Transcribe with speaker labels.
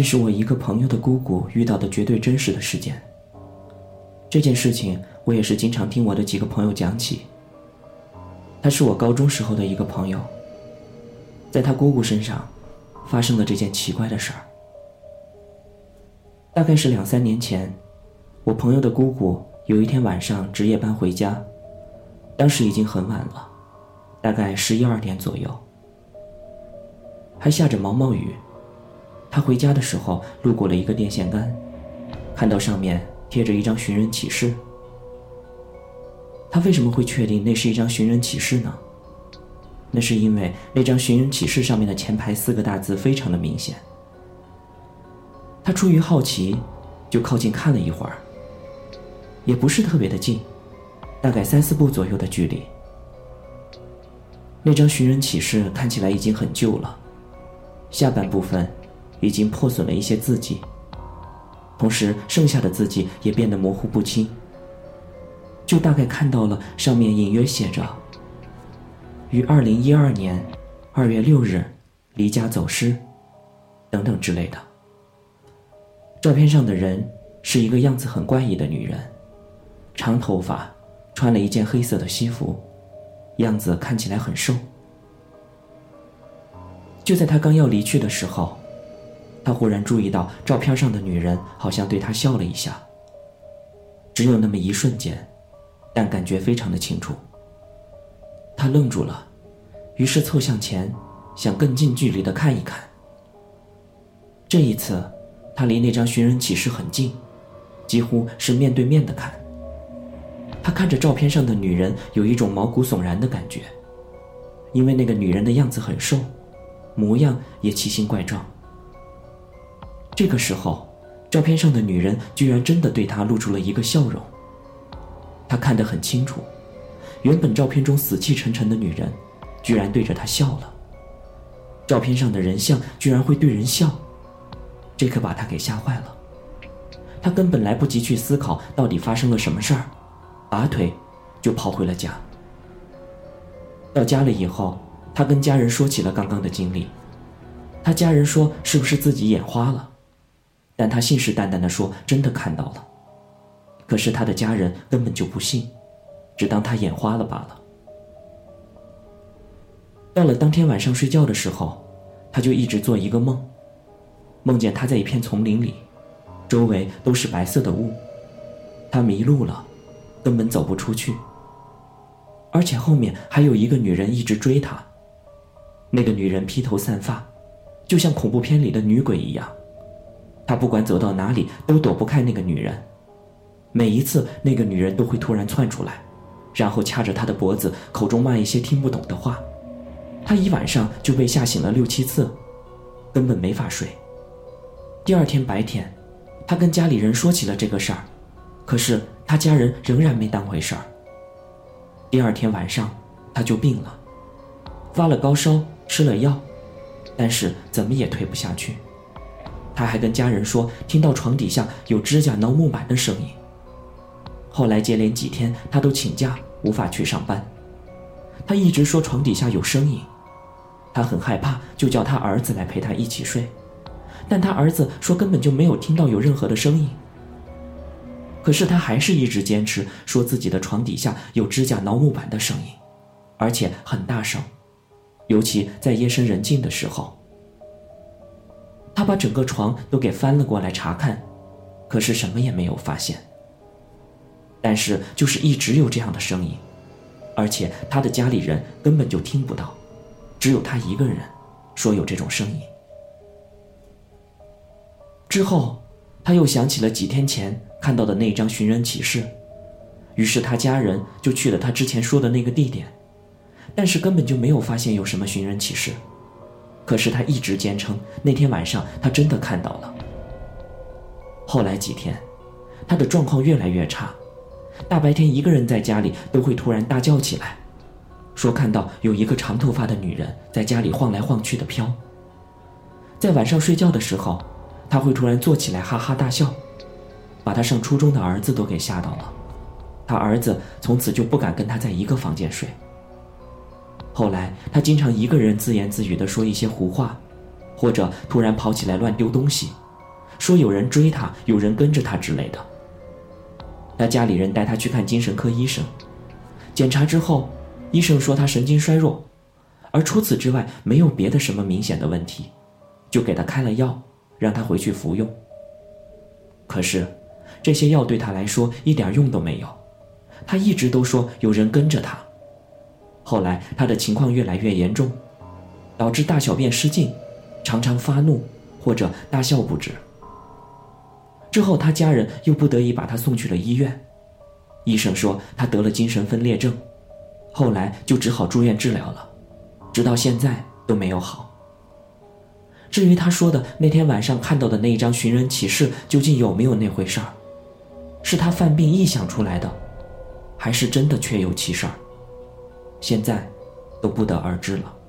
Speaker 1: 这是我一个朋友的姑姑遇到的绝对真实的事件。这件事情我也是经常听我的几个朋友讲起。他是我高中时候的一个朋友，在他姑姑身上发生了这件奇怪的事儿。大概是两三年前，我朋友的姑姑有一天晚上值夜班回家，当时已经很晚了，大概十一二点左右，还下着毛毛雨。他回家的时候路过了一个电线杆，看到上面贴着一张寻人启事。他为什么会确定那是一张寻人启事呢？那是因为那张寻人启事上面的前排四个大字非常的明显。他出于好奇，就靠近看了一会儿。也不是特别的近，大概三四步左右的距离。那张寻人启事看起来已经很旧了，下半部分。已经破损了一些字迹，同时剩下的字迹也变得模糊不清。就大概看到了上面隐约写着“于二零一二年二月六日离家走失”等等之类的。照片上的人是一个样子很怪异的女人，长头发，穿了一件黑色的西服，样子看起来很瘦。就在他刚要离去的时候。他忽然注意到照片上的女人好像对他笑了一下。只有那么一瞬间，但感觉非常的清楚。他愣住了，于是凑向前，想更近距离的看一看。这一次，他离那张寻人启事很近，几乎是面对面的看。他看着照片上的女人，有一种毛骨悚然的感觉，因为那个女人的样子很瘦，模样也奇形怪状。这个时候，照片上的女人居然真的对他露出了一个笑容。他看得很清楚，原本照片中死气沉沉的女人，居然对着他笑了。照片上的人像居然会对人笑，这可把他给吓坏了。他根本来不及去思考到底发生了什么事儿，拔腿就跑回了家。到家了以后，他跟家人说起了刚刚的经历。他家人说：“是不是自己眼花了？”但他信誓旦旦地说：“真的看到了。”可是他的家人根本就不信，只当他眼花了罢了。到了当天晚上睡觉的时候，他就一直做一个梦，梦见他在一片丛林里，周围都是白色的雾，他迷路了，根本走不出去。而且后面还有一个女人一直追他，那个女人披头散发，就像恐怖片里的女鬼一样。他不管走到哪里都躲不开那个女人，每一次那个女人都会突然窜出来，然后掐着他的脖子，口中骂一些听不懂的话。他一晚上就被吓醒了六七次，根本没法睡。第二天白天，他跟家里人说起了这个事儿，可是他家人仍然没当回事儿。第二天晚上，他就病了，发了高烧，吃了药，但是怎么也退不下去。他还跟家人说，听到床底下有指甲挠木板的声音。后来接连几天，他都请假，无法去上班。他一直说床底下有声音，他很害怕，就叫他儿子来陪他一起睡。但他儿子说根本就没有听到有任何的声音。可是他还是一直坚持，说自己的床底下有指甲挠木板的声音，而且很大声，尤其在夜深人静的时候。他把整个床都给翻了过来查看，可是什么也没有发现。但是就是一直有这样的声音，而且他的家里人根本就听不到，只有他一个人说有这种声音。之后，他又想起了几天前看到的那张寻人启事，于是他家人就去了他之前说的那个地点，但是根本就没有发现有什么寻人启事。可是他一直坚称那天晚上他真的看到了。后来几天，他的状况越来越差，大白天一个人在家里都会突然大叫起来，说看到有一个长头发的女人在家里晃来晃去的飘。在晚上睡觉的时候，他会突然坐起来哈哈大笑，把他上初中的儿子都给吓到了，他儿子从此就不敢跟他在一个房间睡。后来，他经常一个人自言自语地说一些胡话，或者突然跑起来乱丢东西，说有人追他，有人跟着他之类的。他家里人带他去看精神科医生，检查之后，医生说他神经衰弱，而除此之外没有别的什么明显的问题，就给他开了药，让他回去服用。可是，这些药对他来说一点用都没有，他一直都说有人跟着他。后来他的情况越来越严重，导致大小便失禁，常常发怒或者大笑不止。之后，他家人又不得已把他送去了医院。医生说他得了精神分裂症，后来就只好住院治疗了，直到现在都没有好。至于他说的那天晚上看到的那一张寻人启事，究竟有没有那回事儿？是他犯病臆想出来的，还是真的确有其事儿？现在都不得而知了。